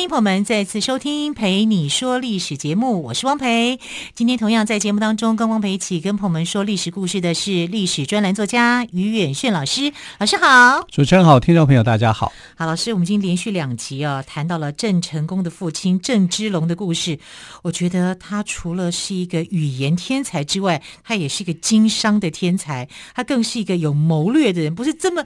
欢迎朋友们再次收听《陪你说历史》节目，我是汪培。今天同样在节目当中跟汪培一起跟朋友们说历史故事的是历史专栏作家于远炫老师。老师好，主持人好，听众朋友大家好。好，老师，我们今天连续两集啊，谈到了郑成功的父亲郑芝龙的故事。我觉得他除了是一个语言天才之外，他也是一个经商的天才，他更是一个有谋略的人，不是这么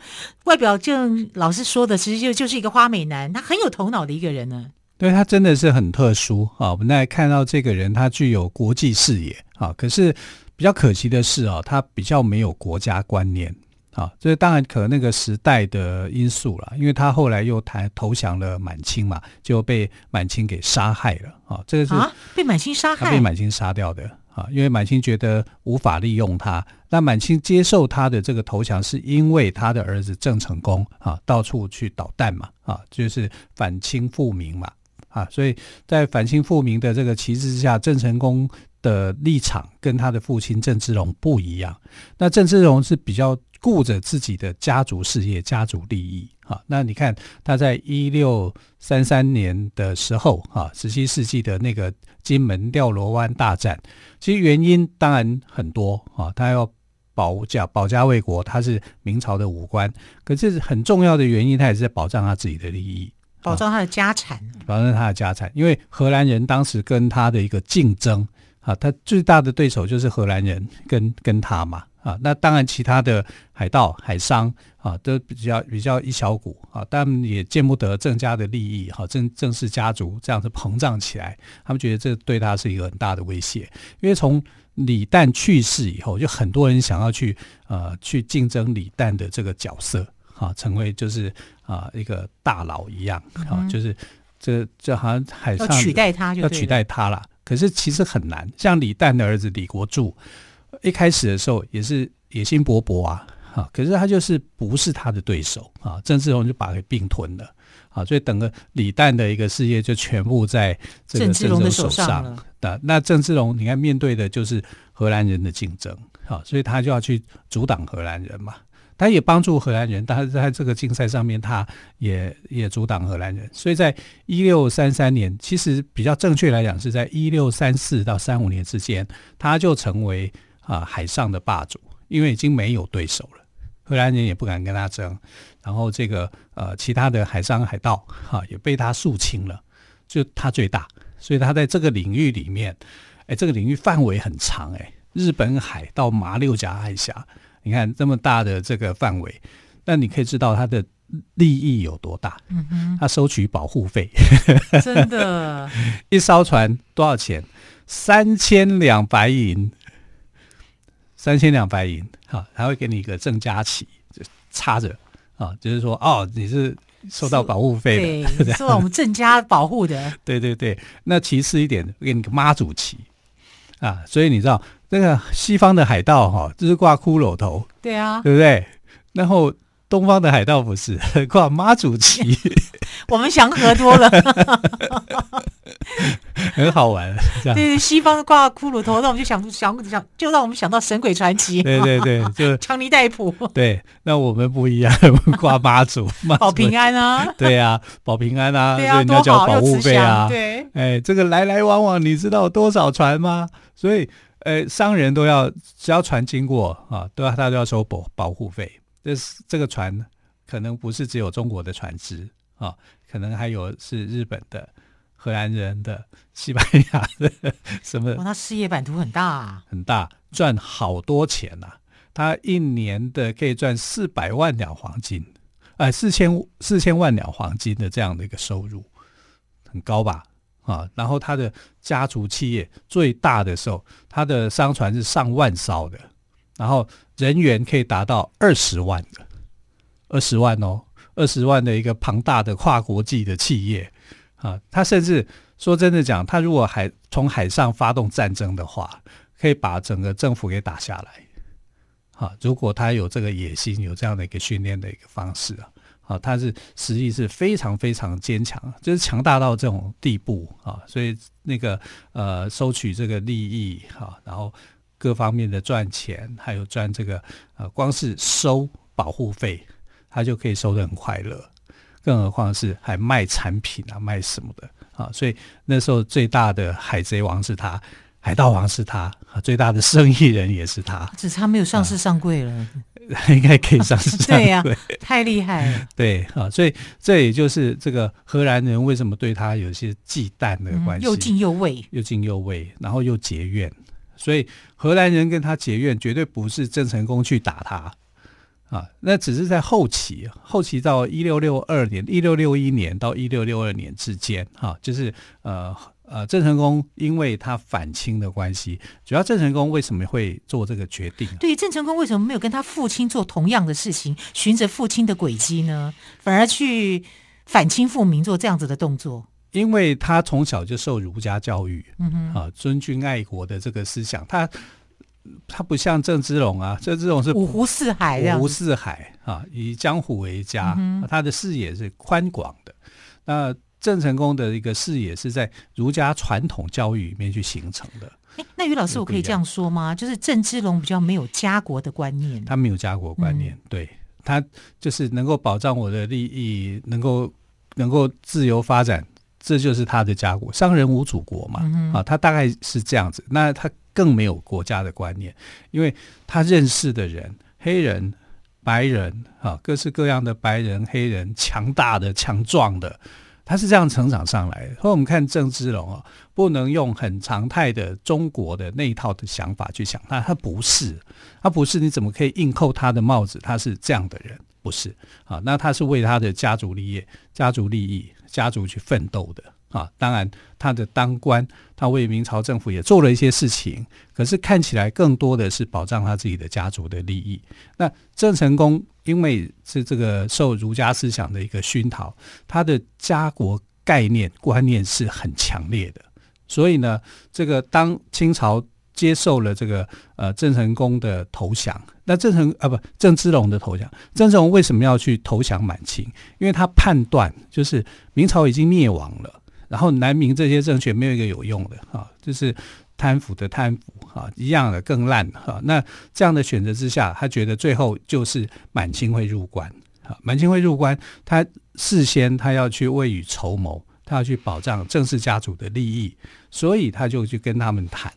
外表就老师说的，其实就就是一个花美男，他很有头脑的一个人呢。对，他真的是很特殊啊！我们来看到这个人，他具有国际视野啊，可是比较可惜的是啊，他比较没有国家观念啊。这当然可能那个时代的因素了，因为他后来又谈投降了满清嘛，就被满清给杀害了啊。这个是啊，被满清杀害，被满清杀掉的啊，因为满清觉得无法利用他。那满清接受他的这个投降，是因为他的儿子郑成功啊，到处去捣蛋嘛啊，就是反清复明嘛。啊，所以在反清复明的这个旗帜之下，郑成功的立场跟他的父亲郑芝龙不一样。那郑芝龙是比较顾着自己的家族事业、家族利益。啊，那你看他在一六三三年的时候，啊，十七世纪的那个金门吊罗湾大战，其实原因当然很多啊，他要保家保家卫国，他是明朝的武官，可是很重要的原因，他也是在保障他自己的利益。保障他的家产，保障他的家产，因为荷兰人当时跟他的一个竞争啊，他最大的对手就是荷兰人跟跟他嘛啊，那当然其他的海盗、海商啊都比较比较一小股啊，但也见不得郑家的利益哈，郑郑氏家族这样子膨胀起来，他们觉得这对他是一个很大的威胁，因为从李旦去世以后，就很多人想要去呃去竞争李旦的这个角色。啊，成为就是啊一个大佬一样啊，就是这这好像海上要取代他就要取代他了。可是其实很难，像李旦的儿子李国柱，一开始的时候也是野心勃勃啊，啊，可是他就是不是他的对手啊，郑芝龙就把他给并吞了啊，所以整个李旦的一个事业就全部在这个郑芝龙的手上了。那那郑芝龙你看面对的就是荷兰人的竞争啊，所以他就要去阻挡荷兰人嘛。他也帮助荷兰人，但是在这个竞赛上面，他也也阻挡荷兰人。所以在一六三三年，其实比较正确来讲，是在一六三四到三五年之间，他就成为啊海上的霸主，因为已经没有对手了，荷兰人也不敢跟他争。然后这个呃其他的海上海盗哈、也被他肃清了，就他最大，所以他在这个领域里面，哎，这个领域范围很长，哎，日本海到马六甲海峡。你看这么大的这个范围，那你可以知道他的利益有多大。嗯哼，他收取保护费，真的，一艘船多少钱？三千两白银，三千两白银。好，他会给你一个郑家旗，就插着啊，就是说哦，你是收到保护费的，受到我们郑家保护的。对对对，那其次一点，给你个妈祖旗啊，所以你知道。那个西方的海盗哈，就是挂骷髅头，对啊，对不对？然后东方的海盗不是 挂妈祖旗，我们祥和多了，很好玩。对对，西方挂骷髅头，那我们就想想想，就让我们想到神鬼传奇。对对对，就强尼戴普。对，那我们不一样，我们挂妈祖，保平安啊。对啊，保平安啊，对啊，所以你要交保护费啊。对，哎，这个来来往往，你知道多少船吗？所以。呃，商人都要，只要船经过啊，都要他都要收保保护费。这是这个船可能不是只有中国的船只啊，可能还有是日本的、荷兰人的、西班牙的 什么。哇，他事业版图很大啊，很大，赚好多钱呐、啊！他一年的可以赚四百万两黄金，呃，四千四千万两黄金的这样的一个收入，很高吧？啊，然后他的家族企业最大的时候，他的商船是上万艘的，然后人员可以达到二十万的，二十万哦，二十万的一个庞大的跨国际的企业啊，他甚至说真的讲，他如果海从海上发动战争的话，可以把整个政府给打下来。啊，如果他有这个野心，有这样的一个训练的一个方式啊，好，他是实力是非常非常坚强，就是强大到这种地步啊，所以那个呃，收取这个利益哈，然后各方面的赚钱，还有赚这个呃，光是收保护费，他就可以收得很快乐，更何况是还卖产品啊，卖什么的啊，所以那时候最大的海贼王是他。海盗王是他，最大的生意人也是他，只是他没有上市上柜了，啊、应该可以上市。对呀、啊，太厉害了。对啊，所以这也就是这个荷兰人为什么对他有些忌惮的关系，嗯、又敬又畏，又敬又畏，然后又结怨。所以荷兰人跟他结怨，绝对不是郑成功去打他啊，那只是在后期，后期到一六六二年、一六六一年到一六六二年之间，哈、啊，就是呃。呃，郑成功因为他反清的关系，主要郑成功为什么会做这个决定？对，郑成功为什么没有跟他父亲做同样的事情，循着父亲的轨迹呢？反而去反清复明做这样子的动作？因为他从小就受儒家教育，嗯哼，啊，尊君爱国的这个思想，他他不像郑芝龙啊，郑芝龙是五湖四海，五湖四海啊，以江湖为家，他的视野是宽广的，那。郑成功的一个视野是在儒家传统教育里面去形成的。那于老师，我可以这样说吗？就是郑芝龙比较没有家国的观念，他没有家国观念，嗯、对他就是能够保障我的利益，能够能够自由发展，这就是他的家国。商人无祖国嘛，嗯、啊，他大概是这样子。那他更没有国家的观念，因为他认识的人，黑人、白人，啊，各式各样的白人、黑人，强大的、强壮的。他是这样成长上来的。所以我们看郑芝龙啊，不能用很常态的中国的那一套的想法去想他，他不是，他不是，你怎么可以硬扣他的帽子？他是这样的人，不是啊？那他是为他的家族立业、家族利益、家族去奋斗的。啊，当然，他的当官，他为明朝政府也做了一些事情，可是看起来更多的是保障他自己的家族的利益。那郑成功因为是这个受儒家思想的一个熏陶，他的家国概念观念是很强烈的，所以呢，这个当清朝接受了这个呃郑成功的投降，那郑成啊不郑芝龙的投降，郑芝龙为什么要去投降满清？因为他判断就是明朝已经灭亡了。然后南明这些政权没有一个有用的啊，就是贪腐的贪腐啊，一样的更烂哈。那这样的选择之下，他觉得最后就是满清会入关啊，满清会入关，他事先他要去未雨绸缪，他要去保障郑氏家族的利益，所以他就去跟他们谈。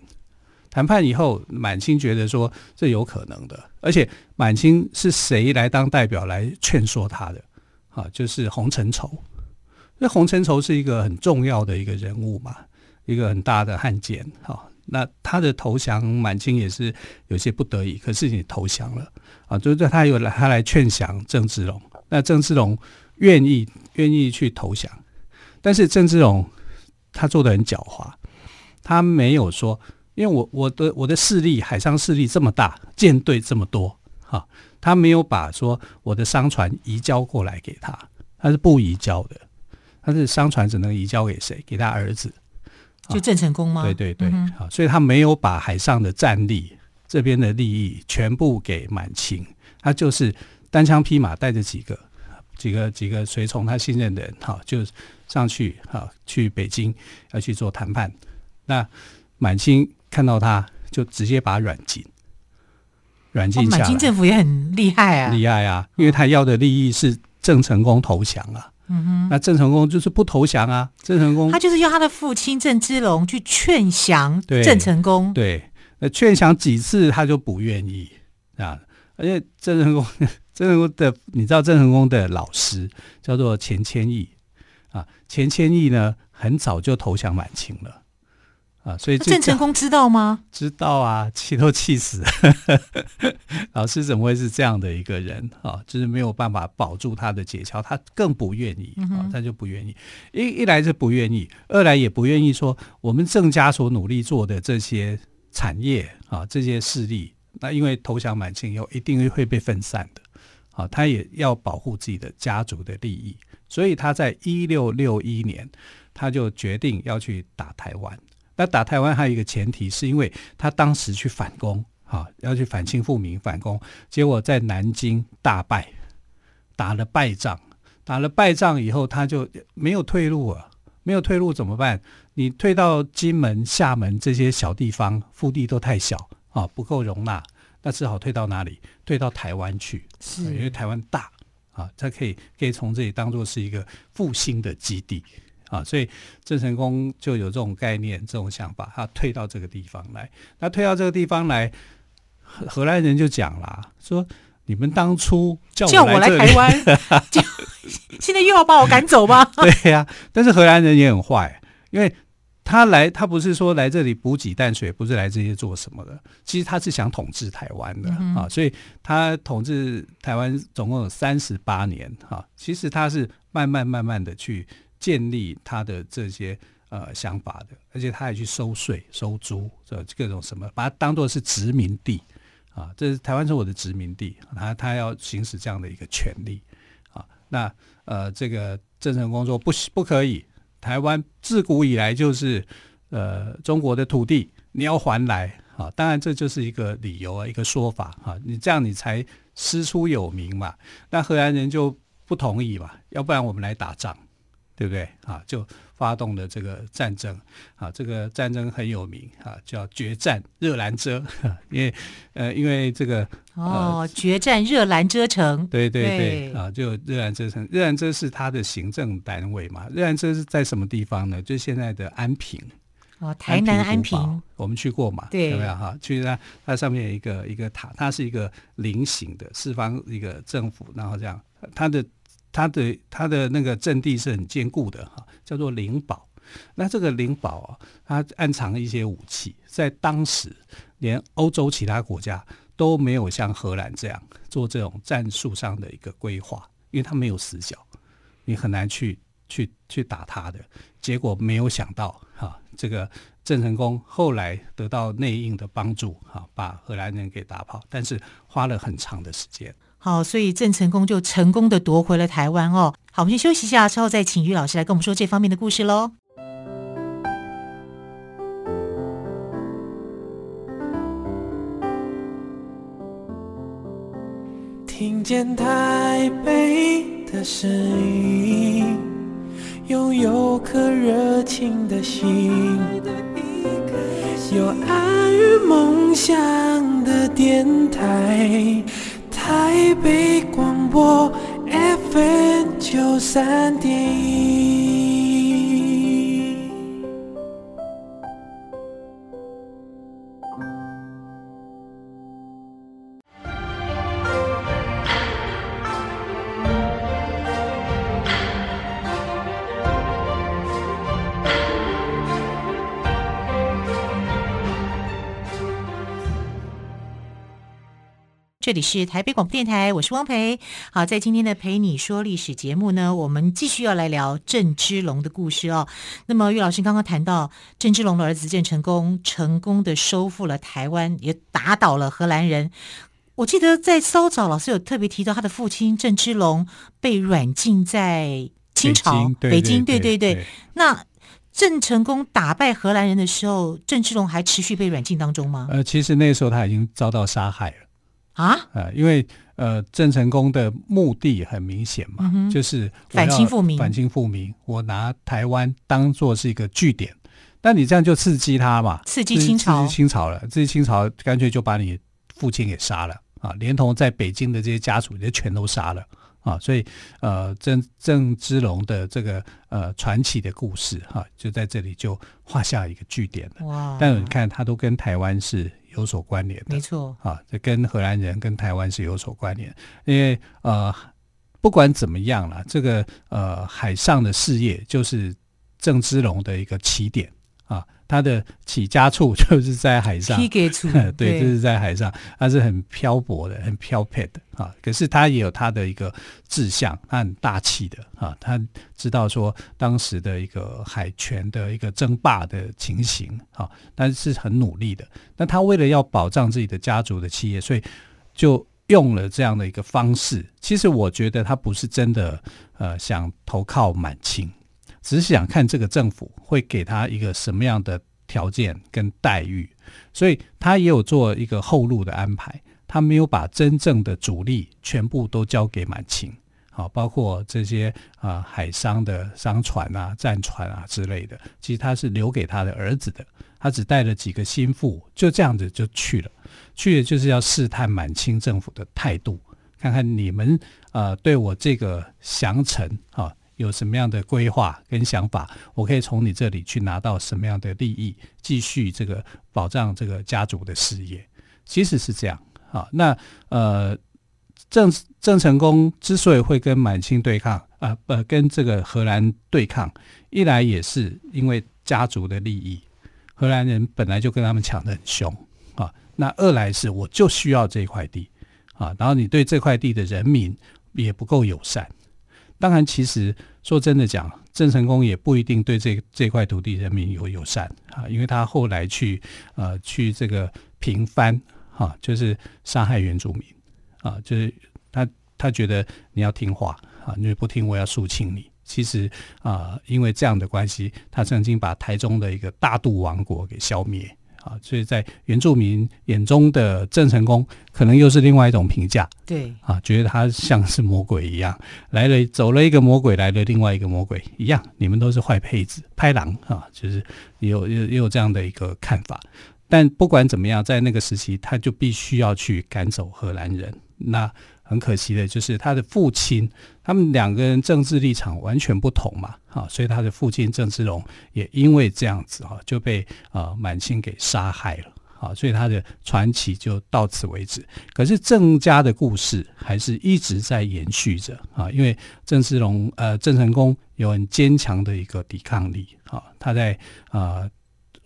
谈判以后，满清觉得说这有可能的，而且满清是谁来当代表来劝说他的啊？就是洪承畴。那洪承畴是一个很重要的一个人物嘛，一个很大的汉奸。哈，那他的投降，满清也是有些不得已，可是你投降了啊，就是他有来，他来劝降郑芝龙。那郑芝龙愿意愿意去投降，但是郑芝龙他做的很狡猾，他没有说，因为我我的我的势力海上势力这么大，舰队这么多，哈，他没有把说我的商船移交过来给他，他是不移交的。他是商船只能移交给谁？给他儿子，就郑成功吗？对对对，嗯、所以他没有把海上的战力这边的利益全部给满清，他就是单枪匹马带着几个几个几个随从他信任的人，哈，就上去哈去北京要去做谈判。那满清看到他就直接把他软禁，软禁下来。满清政府也很厉害啊，厉害啊，因为他要的利益是郑成功投降啊。嗯哼，那郑成功就是不投降啊！郑成功他就是用他的父亲郑芝龙去劝降郑成功。对，那劝降几次他就不愿意啊！而且郑成功，郑成功的你知道郑成功的老师叫做钱谦益啊，钱谦益呢很早就投降满清了。啊，所以郑成功知道吗？知道啊，气都气死了。老师怎么会是这样的一个人啊？就是没有办法保住他的解桥，他更不愿意啊，他就不愿意。一一来是不愿意，二来也不愿意说我们郑家所努力做的这些产业啊，这些势力，那因为投降满清以后，一定会被分散的。啊，他也要保护自己的家族的利益，所以他在一六六一年，他就决定要去打台湾。那打台湾还有一个前提，是因为他当时去反攻，啊，要去反清复明反攻，结果在南京大败，打了败仗，打了败仗以后，他就没有退路了，没有退路怎么办？你退到金门、厦门这些小地方，腹地都太小啊，不够容纳，那只好退到哪里？退到台湾去，是因为台湾大。啊，他可以可以从这里当做是一个复兴的基地啊，所以郑成功就有这种概念、这种想法，他退到这个地方来。那退到这个地方来，荷荷兰人就讲了，说你们当初叫我来，叫我来台湾，现在又要把我赶走吗？对呀、啊，但是荷兰人也很坏，因为。他来，他不是说来这里补给淡水，不是来这些做什么的。其实他是想统治台湾的、嗯、啊，所以他统治台湾总共有三十八年哈、啊。其实他是慢慢慢慢的去建立他的这些呃想法的，而且他还去收税、收租，这各种什么，把它当做是殖民地啊。这是台湾是我的殖民地，他他要行使这样的一个权利啊。那呃，这个郑成功说不不可以。台湾自古以来就是呃中国的土地，你要还来啊！当然这就是一个理由啊，一个说法啊，你这样你才师出有名嘛。那荷兰人就不同意嘛，要不然我们来打仗，对不对啊？就发动了这个战争啊，这个战争很有名啊，叫决战热兰遮，因为呃因为这个。哦，决战热兰遮城，对对对，对啊，就热兰遮城，热兰遮是它的行政单位嘛。热兰遮是在什么地方呢？就是现在的安平，哦，台南安平，安平我们去过嘛？对，有没有哈？去它它上面有一个一个塔，它是一个菱形的四方一个政府，然后这样，它的它的它的那个阵地是很坚固的哈，叫做灵宝。那这个灵宝啊，它暗藏一些武器，在当时连欧洲其他国家。都没有像荷兰这样做这种战术上的一个规划，因为他没有死角，你很难去去去打他的。结果没有想到，哈、这个郑成功后来得到内应的帮助，哈、把荷兰人给打跑，但是花了很长的时间。好，所以郑成功就成功的夺回了台湾哦。好，我们先休息一下，之后再请于老师来跟我们说这方面的故事喽。听见台北的声音，拥有颗热情的心，有爱与梦想的电台，台北广播 FM 九三点。这里是台北广播电台，我是汪培。好，在今天的陪你说历史节目呢，我们继续要来聊郑芝龙的故事哦。那么，岳老师刚刚谈到郑芝龙的儿子郑成功成功的收复了台湾，也打倒了荷兰人。我记得在稍早，老师有特别提到他的父亲郑芝龙被软禁在清朝北京，对对对。那郑成功打败荷兰人的时候，郑芝龙还持续被软禁当中吗？呃，其实那时候他已经遭到杀害了。啊，呃，因为呃，郑成功的目的很明显嘛，嗯、就是反清复明。反清复明，我拿台湾当做是一个据点，那你这样就刺激他嘛，刺激清朝，刺激清朝了，刺激清朝，干脆就把你父亲给杀了啊，连同在北京的这些家属也全都杀了啊，所以呃，郑郑芝龙的这个呃传奇的故事哈、啊，就在这里就画下一个句点了。哇！但你看，他都跟台湾是。有所关联的，没错啊，这跟荷兰人跟台湾是有所关联，因为呃，不管怎么样了，这个呃海上的事业就是郑芝龙的一个起点。他的起家处 就是在海上，对，对，就是在海上，他是很漂泊的，很漂泊的啊。可是他也有他的一个志向，他很大气的啊。他知道说当时的一个海权的一个争霸的情形啊，但是很努力的。那他为了要保障自己的家族的企业，所以就用了这样的一个方式。其实我觉得他不是真的呃想投靠满清。只想看这个政府会给他一个什么样的条件跟待遇，所以他也有做一个后路的安排。他没有把真正的主力全部都交给满清，好，包括这些啊海商的商船啊、战船啊之类的，其实他是留给他的儿子的。他只带了几个心腹，就这样子就去了。去了就是要试探满清政府的态度，看看你们呃对我这个降臣啊有什么样的规划跟想法，我可以从你这里去拿到什么样的利益，继续这个保障这个家族的事业。其实是这样。啊，那呃，郑郑成功之所以会跟满清对抗啊，不、呃、跟这个荷兰对抗，一来也是因为家族的利益，荷兰人本来就跟他们抢得很凶啊。那二来是我就需要这块地啊，然后你对这块地的人民也不够友善。当然，其实说真的讲，郑成功也不一定对这这块土地人民有友善啊，因为他后来去呃去这个平番。啊，就是杀害原住民，啊，就是他他觉得你要听话啊，你不听我要肃清你。其实啊，因为这样的关系，他曾经把台中的一个大肚王国给消灭啊，所以在原住民眼中的郑成功，可能又是另外一种评价。对，啊，觉得他像是魔鬼一样，来了走了一个魔鬼，来了另外一个魔鬼一样，你们都是坏胚子、拍狼啊，就是也有也有这样的一个看法。但不管怎么样，在那个时期，他就必须要去赶走荷兰人。那很可惜的就是他的父亲，他们两个人政治立场完全不同嘛，啊，所以他的父亲郑芝龙也因为这样子啊，就被啊满清给杀害了，啊，所以他的传奇就到此为止。可是郑家的故事还是一直在延续着啊，因为郑芝龙呃郑成功有很坚强的一个抵抗力啊，他在啊。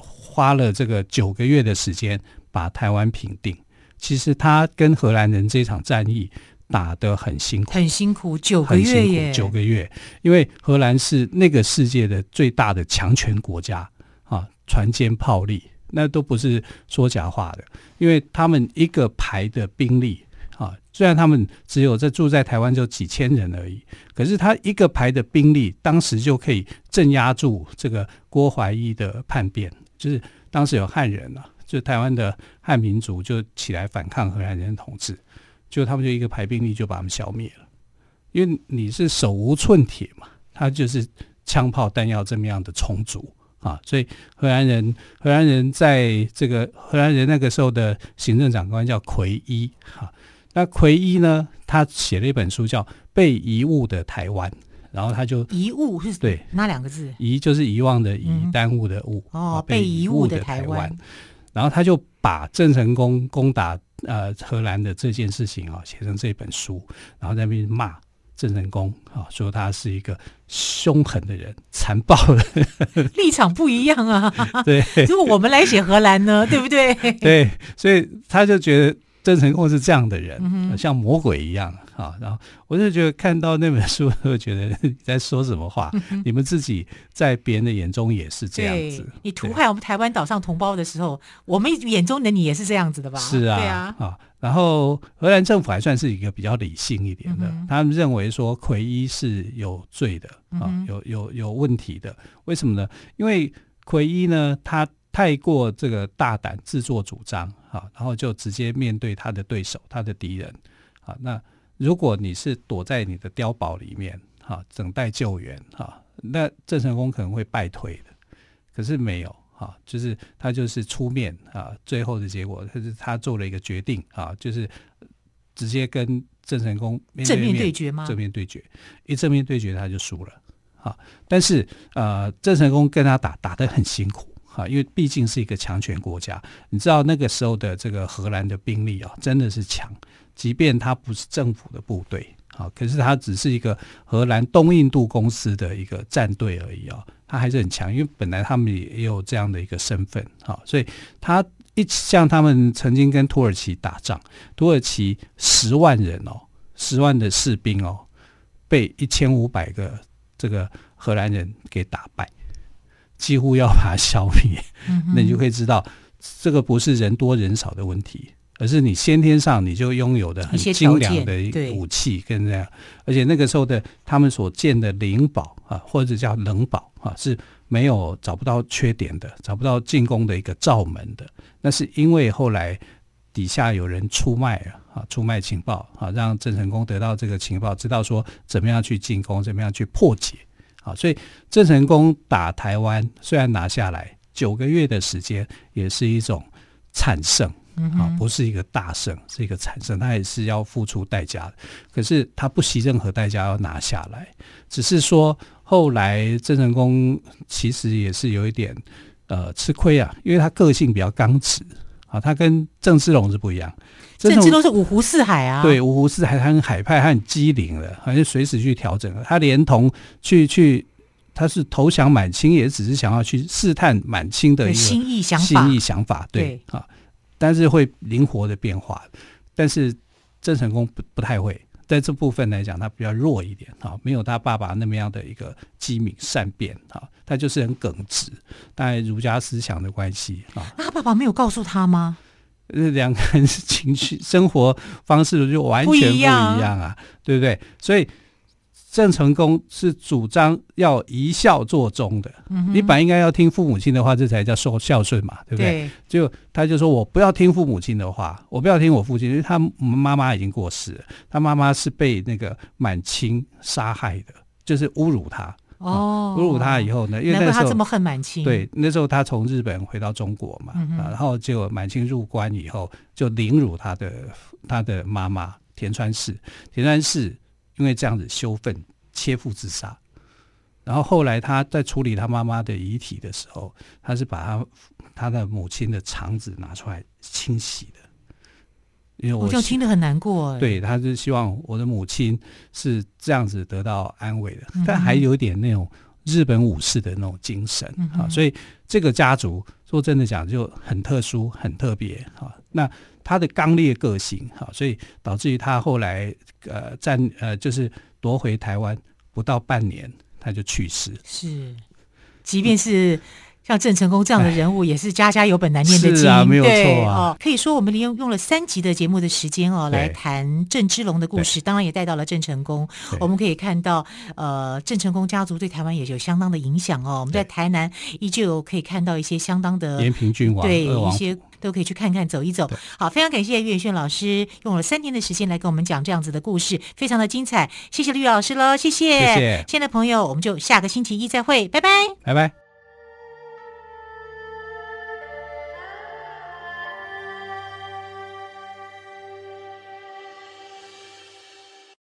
花了这个九个月的时间把台湾平定。其实他跟荷兰人这场战役打得很辛苦，很辛苦，九个月耶，九个月。因为荷兰是那个世界的最大的强权国家啊，船坚炮利，那都不是说假话的。因为他们一个排的兵力啊，虽然他们只有在住在台湾就几千人而已，可是他一个排的兵力，当时就可以镇压住这个郭怀一的叛变。就是当时有汉人啊，就台湾的汉民族就起来反抗荷兰人统治，就他们就一个排兵力就把他们消灭了，因为你是手无寸铁嘛，他就是枪炮弹药这么样的充足啊，所以荷兰人荷兰人在这个荷兰人那个时候的行政长官叫奎伊啊，那奎伊呢，他写了一本书叫《被遗物的台湾》。然后他就遗物是对哪两个字？遗就是遗忘的遗，嗯、耽误的误。哦，被遗误的台湾。然后他就把郑成功攻打呃荷兰的这件事情啊写成这本书，然后在那边骂郑成功啊，说他是一个凶狠的人、残暴的人。立场不一样啊。对，如果我们来写荷兰呢，对不对？对，所以他就觉得郑成功是这样的人，嗯、像魔鬼一样。啊，然后我就觉得看到那本书，就觉得你在说什么话？你们自己在别人的眼中也是这样子。你屠害我们台湾岛上同胞的时候，我们眼中的你也是这样子的吧？是啊，对啊。啊，然后荷兰政府还算是一个比较理性一点的，嗯、他们认为说奎伊是有罪的啊，有有有问题的。为什么呢？因为奎伊呢，他太过这个大胆、自作主张啊，然后就直接面对他的对手、他的敌人啊，那。如果你是躲在你的碉堡里面，哈，等待救援，哈，那郑成功可能会败退的。可是没有，哈，就是他就是出面，啊，最后的结果，他是他做了一个决定，啊，就是直接跟郑成功面对面正面对决吗？正面对决，一正面对决他就输了，啊，但是呃，郑成功跟他打打得很辛苦，哈，因为毕竟是一个强权国家，你知道那个时候的这个荷兰的兵力啊，真的是强。即便他不是政府的部队，啊，可是他只是一个荷兰东印度公司的一个战队而已啊，他还是很强，因为本来他们也有这样的一个身份，啊，所以他一像他们曾经跟土耳其打仗，土耳其十万人哦，十万的士兵哦，被一千五百个这个荷兰人给打败，几乎要把它消灭，嗯、那你就可以知道，这个不是人多人少的问题。而是你先天上你就拥有的很精良的武器跟这样，而且那个时候的他们所建的灵堡啊，或者叫冷堡啊，是没有找不到缺点的，找不到进攻的一个罩门的，那是因为后来底下有人出卖了啊，出卖情报啊，让郑成功得到这个情报，知道说怎么样去进攻，怎么样去破解啊，所以郑成功打台湾虽然拿下来九个月的时间，也是一种惨胜。啊，不是一个大胜，是一个惨胜，他也是要付出代价的。可是他不惜任何代价要拿下来，只是说后来郑成功其实也是有一点呃吃亏啊，因为他个性比较刚直啊，他跟郑芝龙是不一样。郑芝龙是五湖四海啊，对，五湖四海，他很海派，他很机灵的，好像随时去调整。他连同去去，他是投降满清，也只是想要去试探满清的一个心意想法，心意想法，对啊。但是会灵活的变化，但是郑成功不不太会，在这部分来讲，他比较弱一点哈，没有他爸爸那么样的一个机敏善变哈，他就是很耿直，大概儒家思想的关系啊。那他爸爸没有告诉他吗？呃，两个人情绪生活方式就完全不一样啊，对不对？所以。郑成功是主张要以孝作忠的，嗯、你本来应该要听父母亲的话，这才叫孝孝顺嘛，对不对？对，就他就说我不要听父母亲的话，我不要听我父亲，因为他妈妈已经过世了，他妈妈是被那个满清杀害的，就是侮辱他。哦，侮辱他以后呢，因为那时候他这么恨满清，对，那时候他从日本回到中国嘛，嗯、然后结果满清入关以后就凌辱他的他的妈妈田川氏，田川氏。因为这样子羞愤，切腹自杀。然后后来他在处理他妈妈的遗体的时候，他是把他他的母亲的肠子拿出来清洗的。因为我就听得很难过。对，他是希望我的母亲是这样子得到安慰的，嗯、但还有点那种日本武士的那种精神、嗯、啊。所以这个家族说真的讲就很特殊、很特别啊。那。他的刚烈个性，哈，所以导致于他后来呃战呃就是夺回台湾不到半年他就去世。是，即便是像郑成功这样的人物，也是家家有本难念的经，是啊，没有错啊。哦，可以说我们利用用了三集的节目的时间哦，来谈郑芝龙的故事，当然也带到了郑成功。我们可以看到，呃，郑成功家族对台湾也有相当的影响哦。我们在台南依旧可以看到一些相当的延平郡王，对一些。都可以去看看走一走。好，非常感谢岳轩老师用了三天的时间来跟我们讲这样子的故事，非常的精彩。谢谢绿老师喽，谢谢。谢谢。亲爱的朋友，我们就下个星期一再会，拜拜，拜拜。